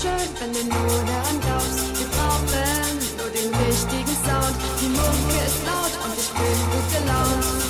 schön, wenn du nur daran glaubst. Wir brauchen nur den richtigen Sound. Die Mucke ist laut und ich bin gut gelaunt.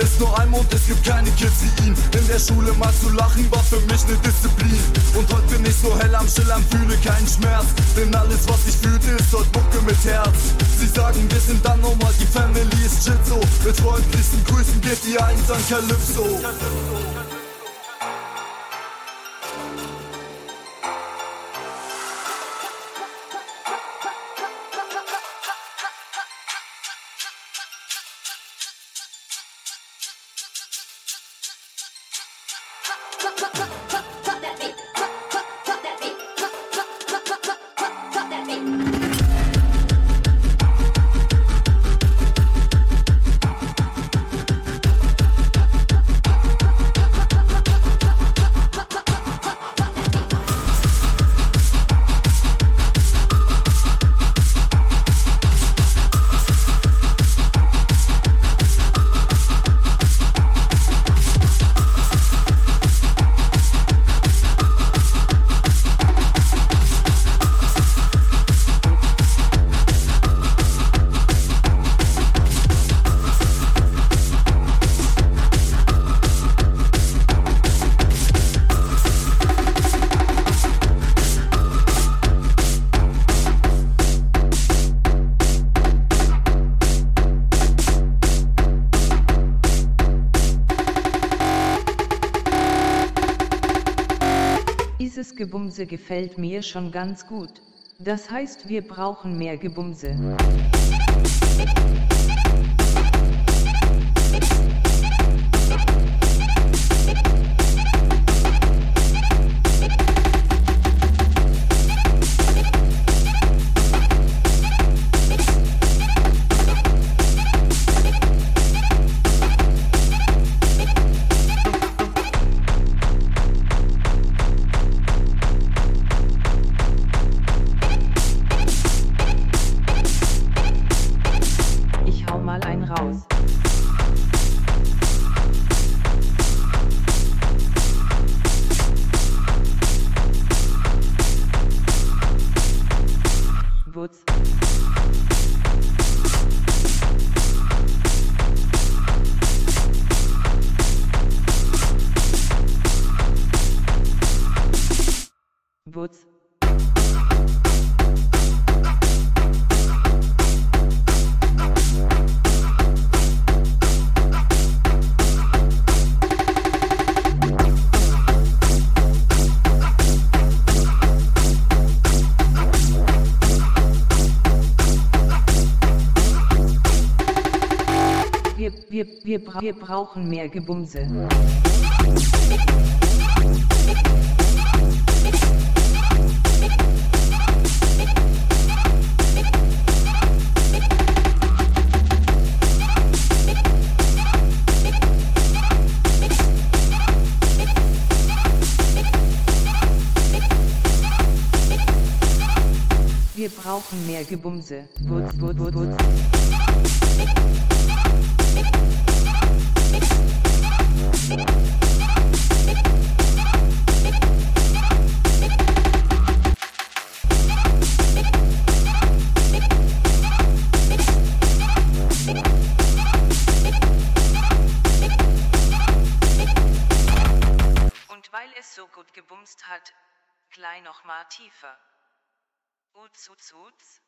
ist nur ein Mond, es gibt keine Kids wie ihn. In der Schule mal zu lachen war für mich ne Disziplin. Und heute bin ich so hell am Schillern, fühle keinen Schmerz. Denn alles, was ich fühlte, ist dort Mucke mit Herz. Sie sagen, wir sind dann nochmal, die Family ist shit so. Mit freundlichsten Grüßen geht die Eins an Calypso. Calypso. Gebumse gefällt mir schon ganz gut. Das heißt wir brauchen mehr Gebumse. Wir, wir, bra wir brauchen mehr Gebumse. Wir brauchen mehr Gebumse. Wutz, wutz, wutz. Und weil es so gut gebumst hat, klein noch mal tiefer. Uts, uts, uts.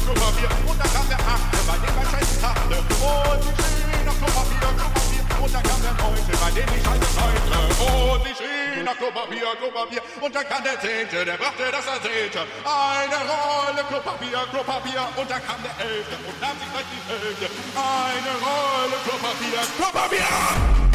Klopapier. Und dann kam der Achte, bei dem die Scheiße achte. Und die Schnee nach Klopapier, Klopapier. Und dann kam der Neunte, bei dem die Scheiße neunte. Und die Schnee nach Klopapier, Klopapier. Und dann kam der Zehnte, der brachte das Erzählte. Eine Rolle Klopapier, Klopapier. Und dann kam der Elfte und nahm sich gleich die Hälfte. Eine Rolle Klopapier, Klopapier.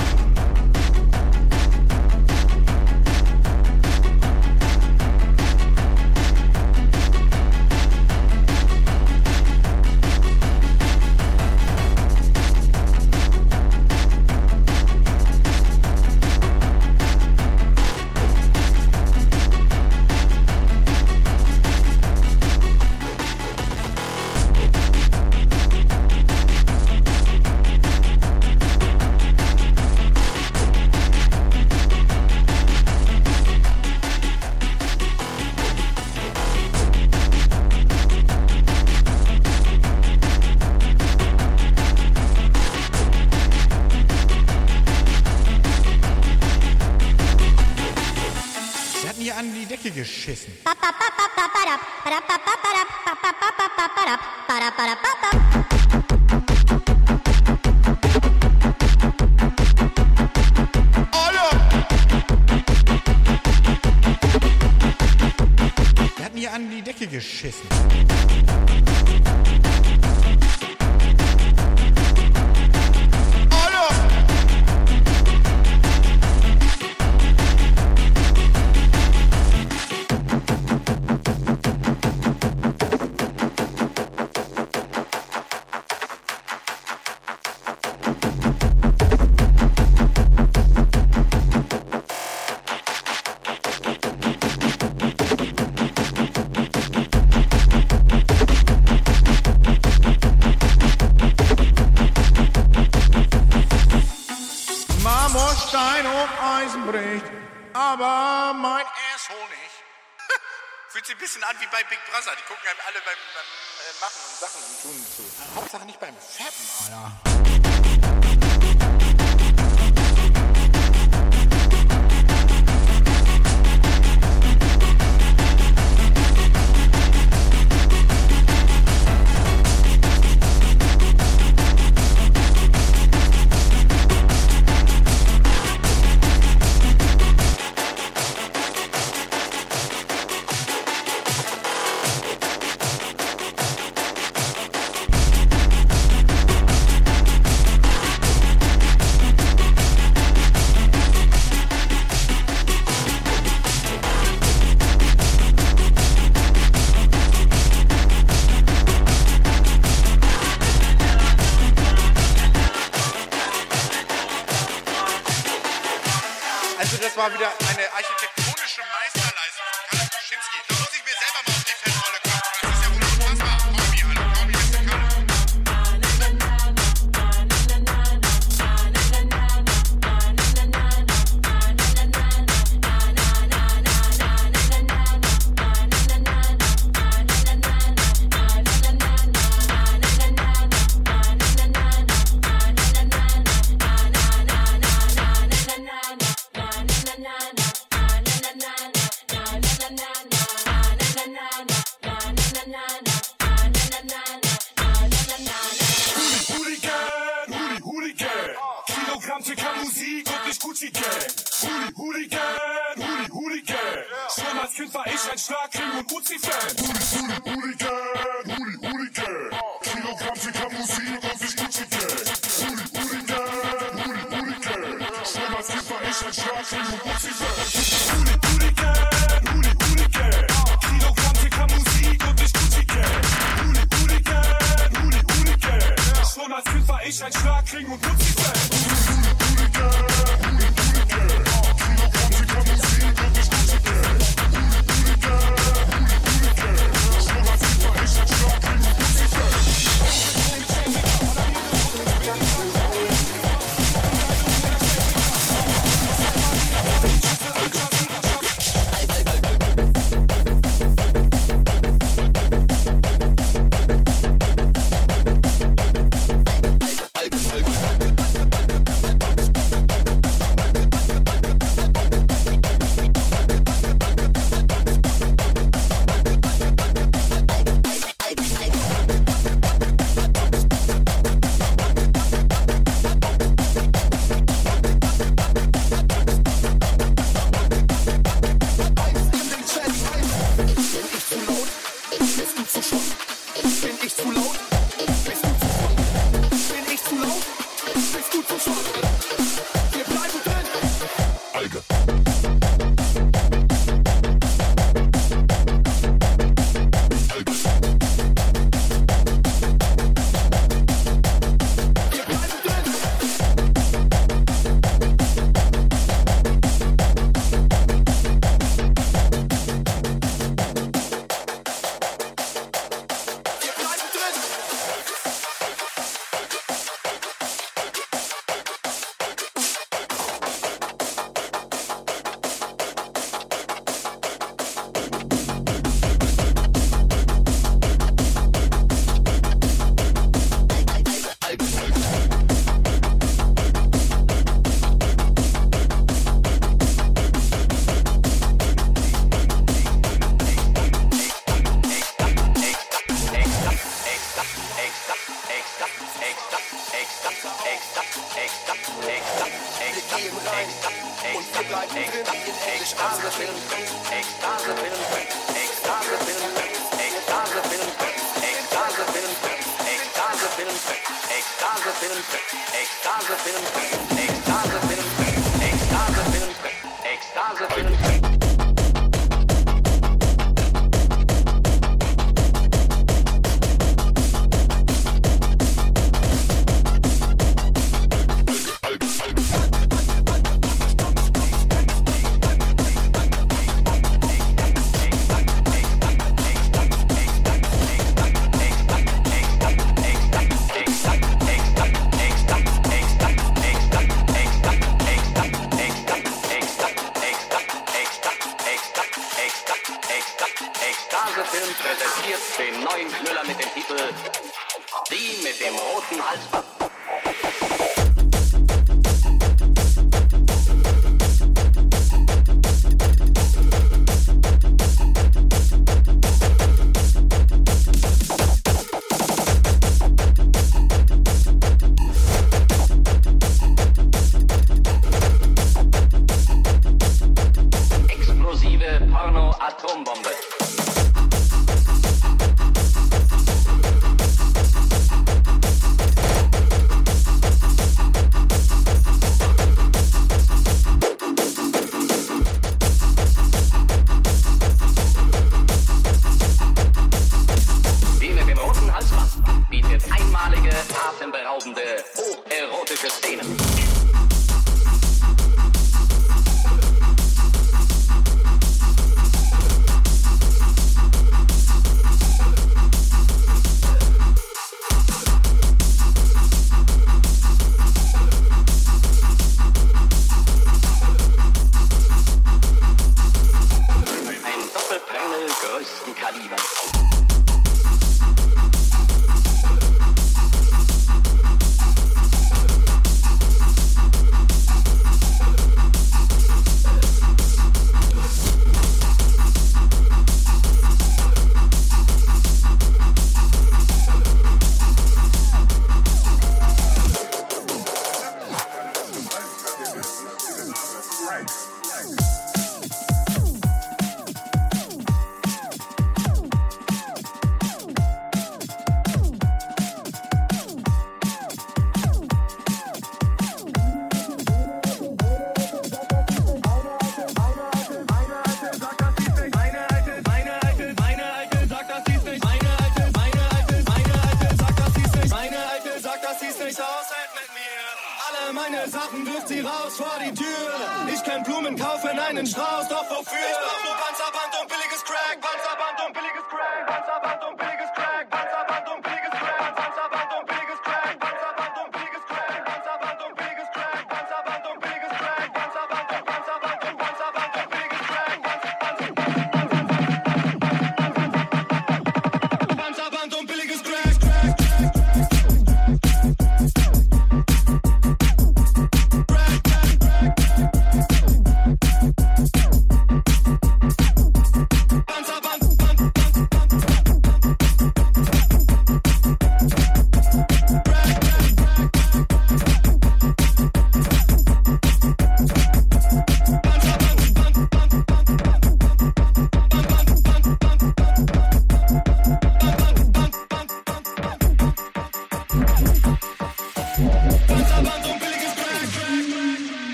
Brother. Die gucken einem alle beim, beim äh, Machen und Sachen und Tun zu. Hauptsache nicht beim Fappen, Alter. Als Kind war ich ein Schlagring und Uzi-Fan. Huli, Hooligan, Huli, Hooligan. Kilogramm Ticker Musik und ich Gucci Gang. Huli, Hooligan, Huli, Hooligan. Schon als Kind war ich ein Schlagring und Uzi-Fan.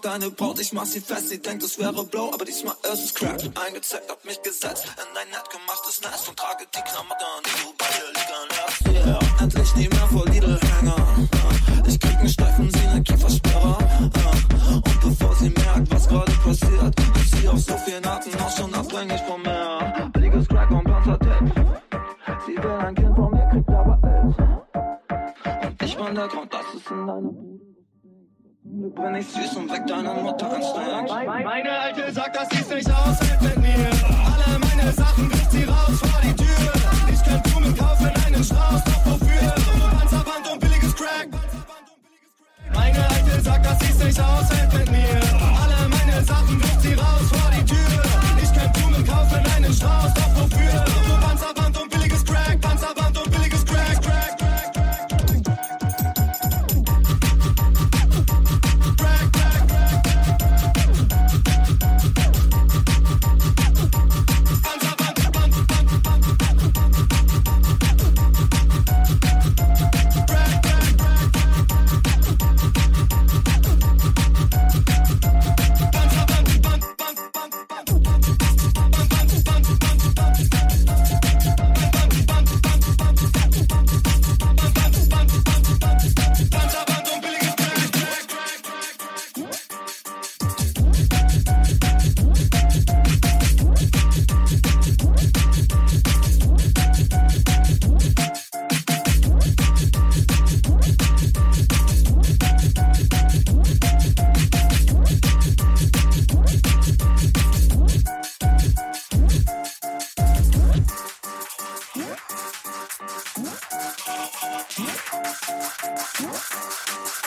Deinem Account. Deine Braut, ich mach sie fest, sie denkt, es wäre Blow, aber diesmal ist es Crack. Eingezeckt, hab mich gesetzt in ein nett gemachtes Nest und trage die Klamotten, die du bei dir liegen lässt. Yeah. Endlich nie mehr vor Lidl-Hänger. Uh, Ich krieg einen Steifen, sie ne Kiefersperrer. Uh, Und bevor sie merkt, was gerade passiert, ist sie auf so vielen Arten auch schon abhängig von mir. Billiges Crack und Panzertape. Sie will ein Kind von mir, kriegt aber Aids. Und ich bin der Grund, dass es in deiner Bude bin ich süß und weck deine Mutter instinkt. Meine Alte sagt, dass sie's nicht aushält mit mir. Alle meine Sachen wirft sie raus vor die Tür. Ich kann Blumen kaufen, einen Strauß, doch wofür? Panzerband und billiges Crack. Meine Alte sagt, dass sie's nicht aushält mit mir. Alle meine Sachen wirft sie raus vor die Tür. Ich kann Blumen kaufen, einen Strauß, doch wofür? おっ?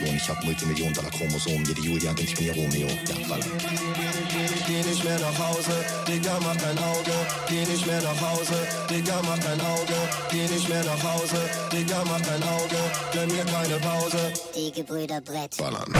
Monatslohn. Ich hab Multimillion-Dollar-Chromosom. Jede Julia denkt, ich bin ihr Romeo. Ja, ballern. Geh nicht mehr nach Hause, Digga, mach kein Auge. Geh nicht mehr nach Hause, Digga, mach kein Auge. Geh nicht mehr nach Hause, Digga, mach kein Auge. Gönn mir keine Pause. Die Gebrüder Brett. Ballern.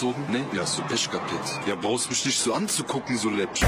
Gezogen? Nee? Ja, hast du Pech gehabt jetzt. Ja, brauchst mich nicht so anzugucken, so läppsch.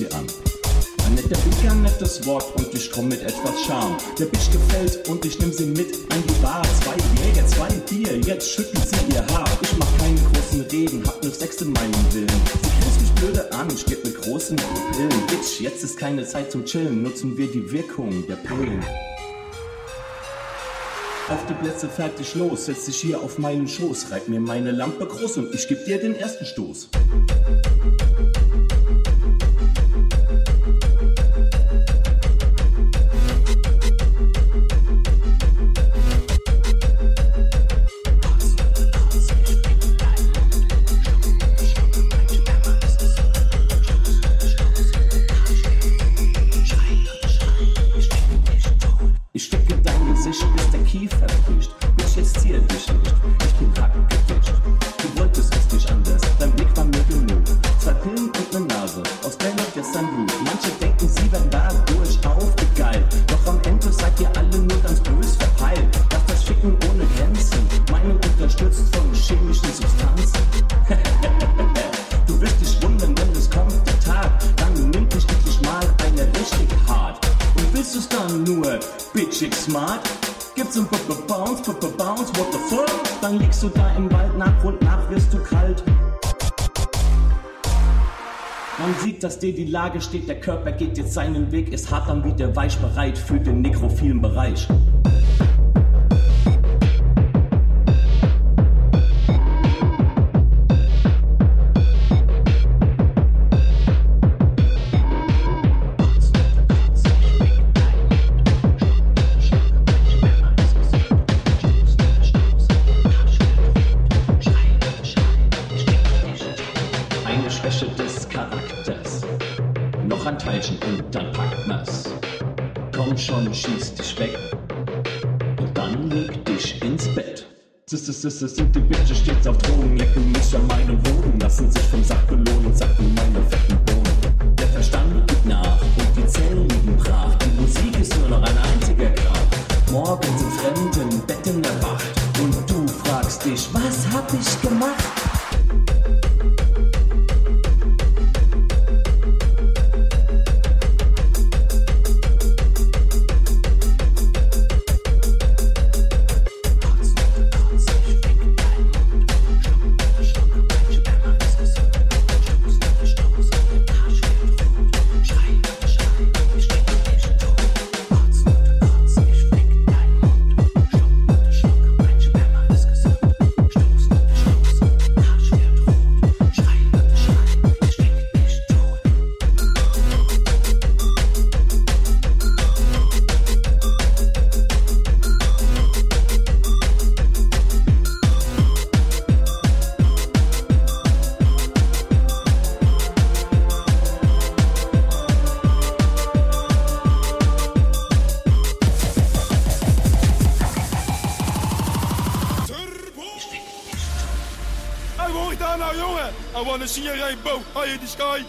Sie an. Blick, ein nettes Wort und ich komm mit etwas Charme. Der Bitch gefällt und ich nehm sie mit an die Bar. Zwei Jäger, zwei Bier, jetzt schüttelt sie ihr Haar. Ich mach keine großen Reden, hab nur Sex in meinem Willen. Sie grinst mich blöde an, ich geb mit großen Pupillen. Bitch, jetzt ist keine Zeit zum Chillen, nutzen wir die Wirkung der Pillen. Auf die Plätze fertig los, setz dich hier auf meinen Schoß, reib mir meine Lampe groß und ich geb dir den ersten Stoß. Dass dir die Lage steht, der Körper geht jetzt seinen Weg, ist hart dann wieder weich bereit für den nekrophilen Bereich.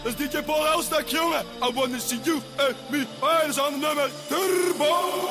Dat is DJ Paul Elstak, jongen. I wanna see you and me. Dat is aan nummer. Turbo.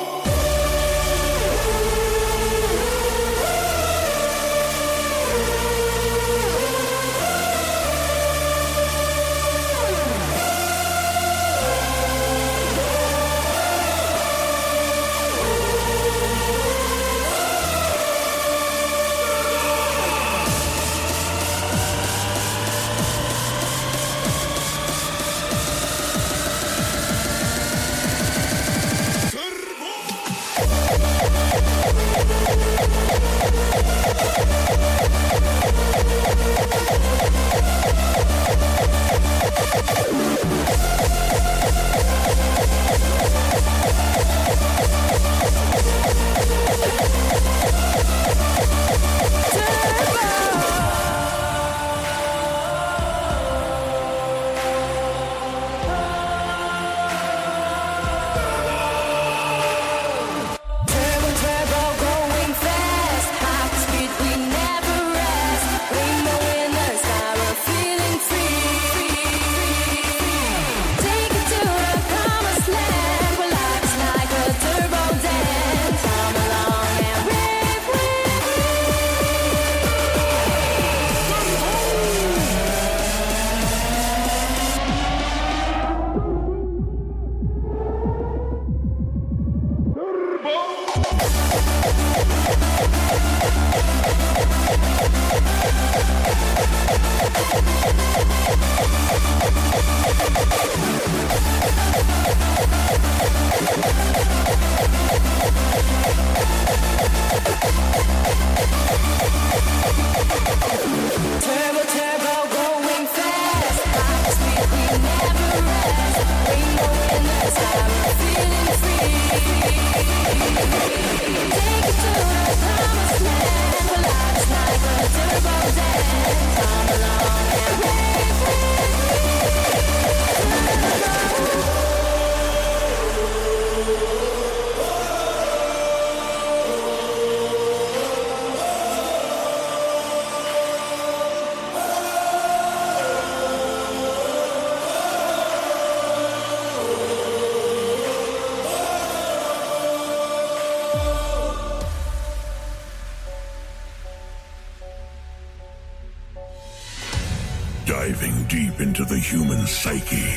Psyche.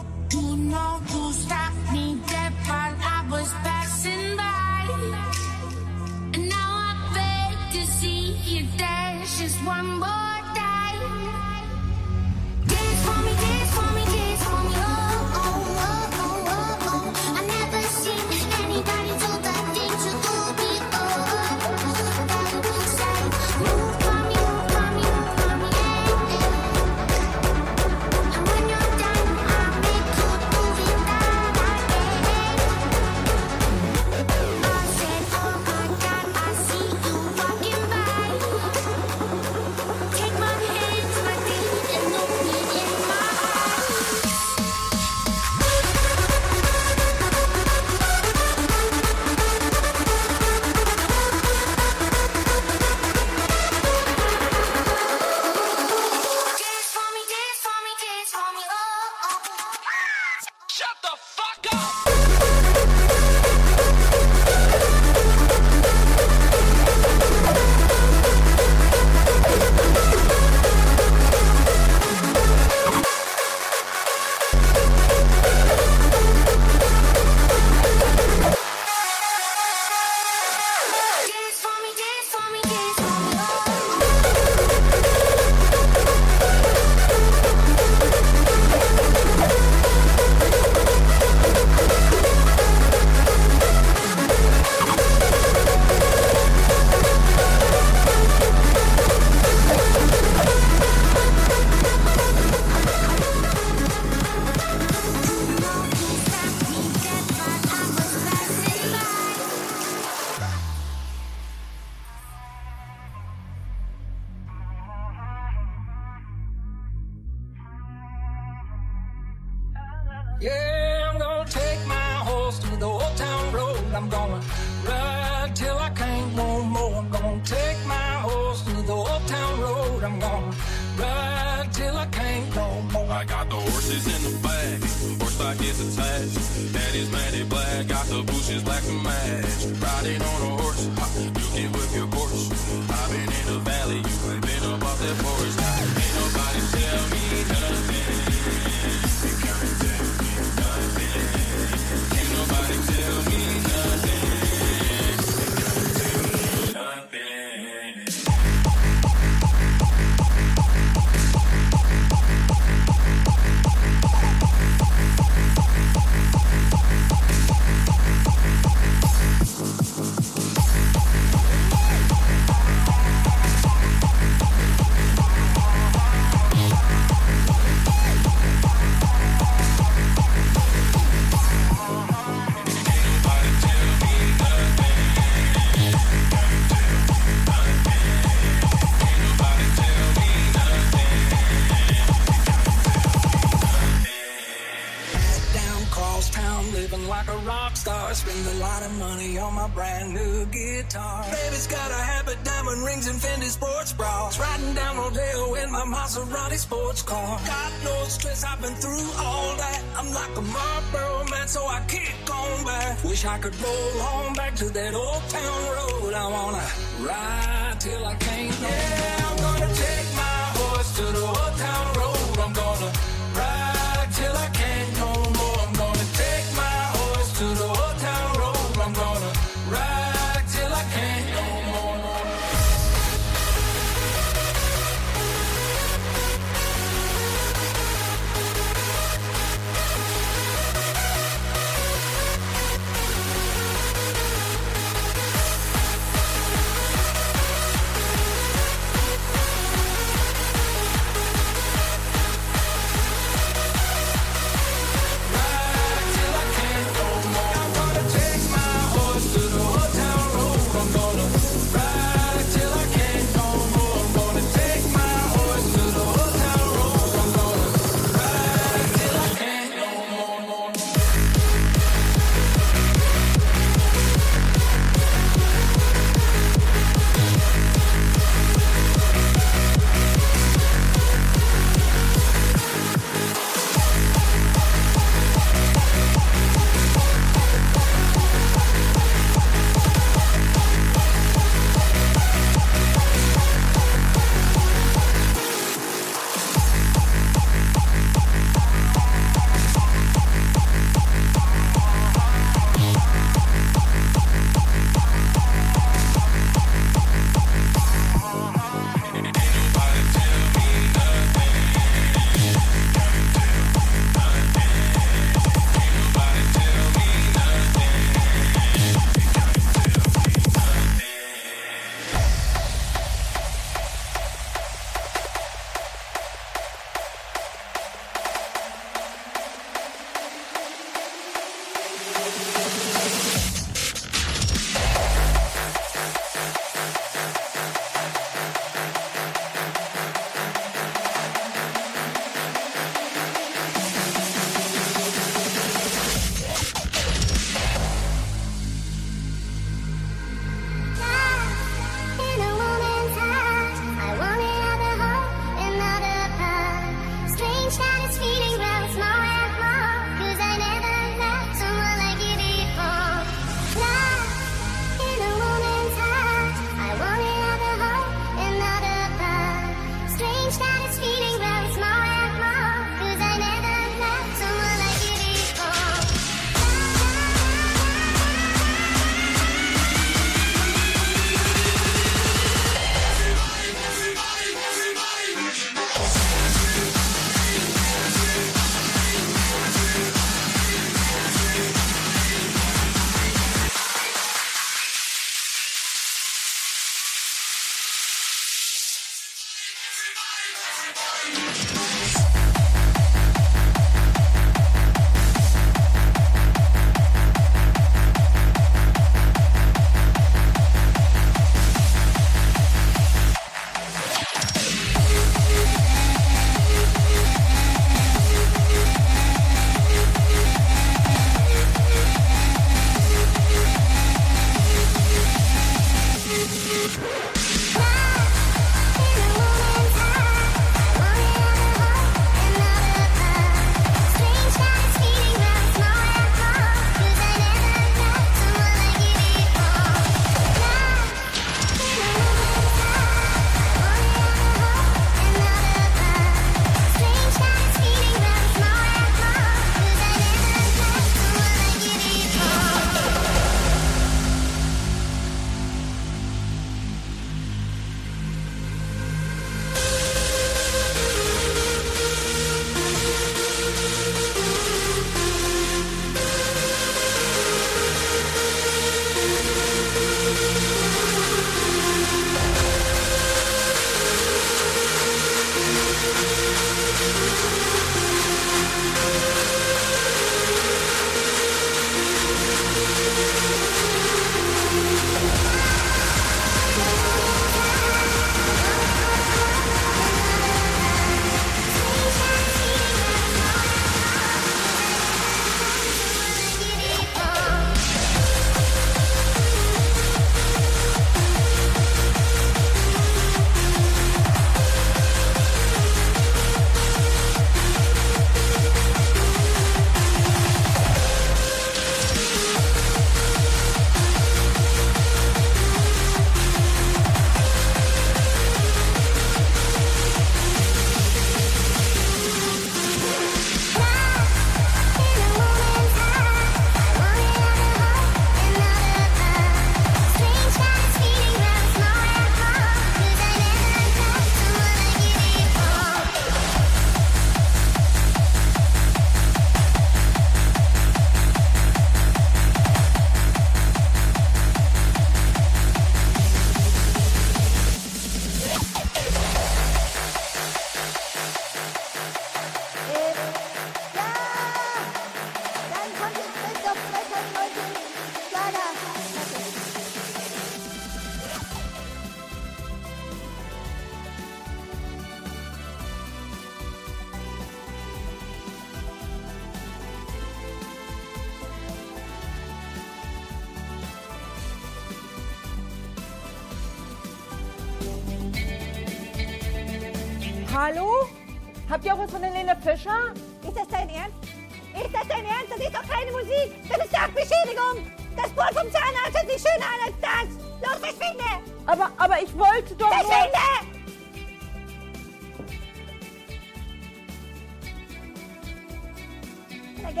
Atemlos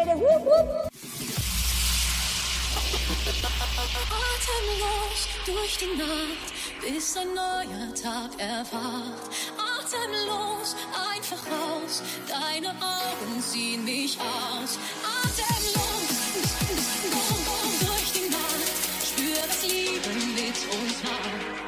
durch die Nacht, bis ein neuer Tag erwacht. Atemlos, einfach raus, deine Augen ziehen mich aus. Atemlos, bum, bum, durch die Nacht, spür das Leben mit uns macht.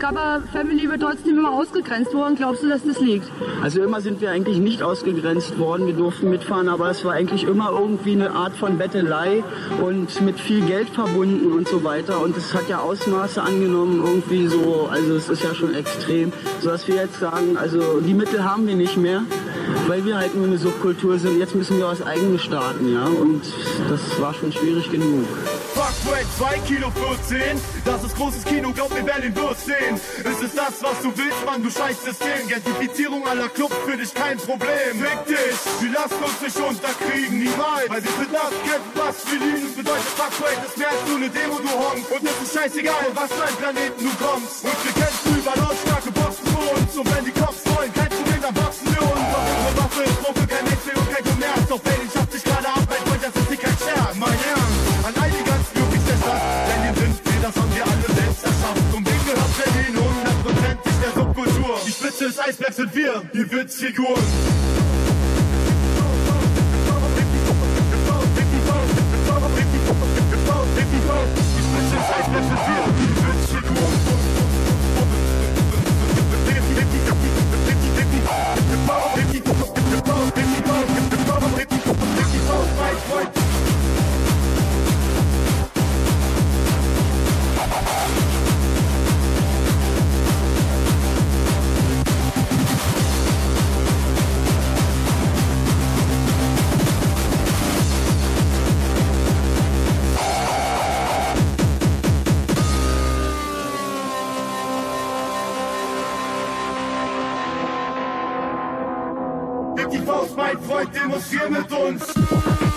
Gabba Family wird trotzdem immer ausgegrenzt. Woran glaubst du, dass das liegt? Also immer sind wir eigentlich nicht ausgegrenzt worden. Wir durften mitfahren, aber es war eigentlich immer irgendwie eine Art von Bettelei und mit viel Geld verbunden und so weiter. Und es hat ja Ausmaße angenommen, irgendwie so, also es ist ja schon extrem, sodass wir jetzt sagen, also die Mittel haben wir nicht mehr, weil wir halt nur eine Subkultur sind. Jetzt müssen wir was eigenes starten, ja. Und das war schon schwierig genug. Fuckway 2 Kilo 14, das ist großes Kino, glaub mir, Berlin wird sehen. Ist es das, was du willst, Mann, du scheiß System. Gentrifizierung aller Clubs für dich kein Problem. Fick dich, wir lassen uns nicht unterkriegen, niemals. Weil wir sind das kämpfen, was wir lieben. Bedeutet Fuckway ist mehr als nur eine Demo, du Honk. Und es ist scheißegal, von was für ein Planeten du kommst. Und wir kämpfen über lautstarke Boxen für uns. Und wenn die Cops wollen, kein Problem, dann boxen wir uns. Doch unsere Waffe ist Mucke, kein Nächste und kein Kommerz. Doch Berlin schafft sich gerade ab, mein Freund, das ist nicht kein Scherz. Mein Ernst, des Eisbergs sind wir, die Witzfiguren. Die Spitze des Eisbergs sind wir, Heb die Faust, mein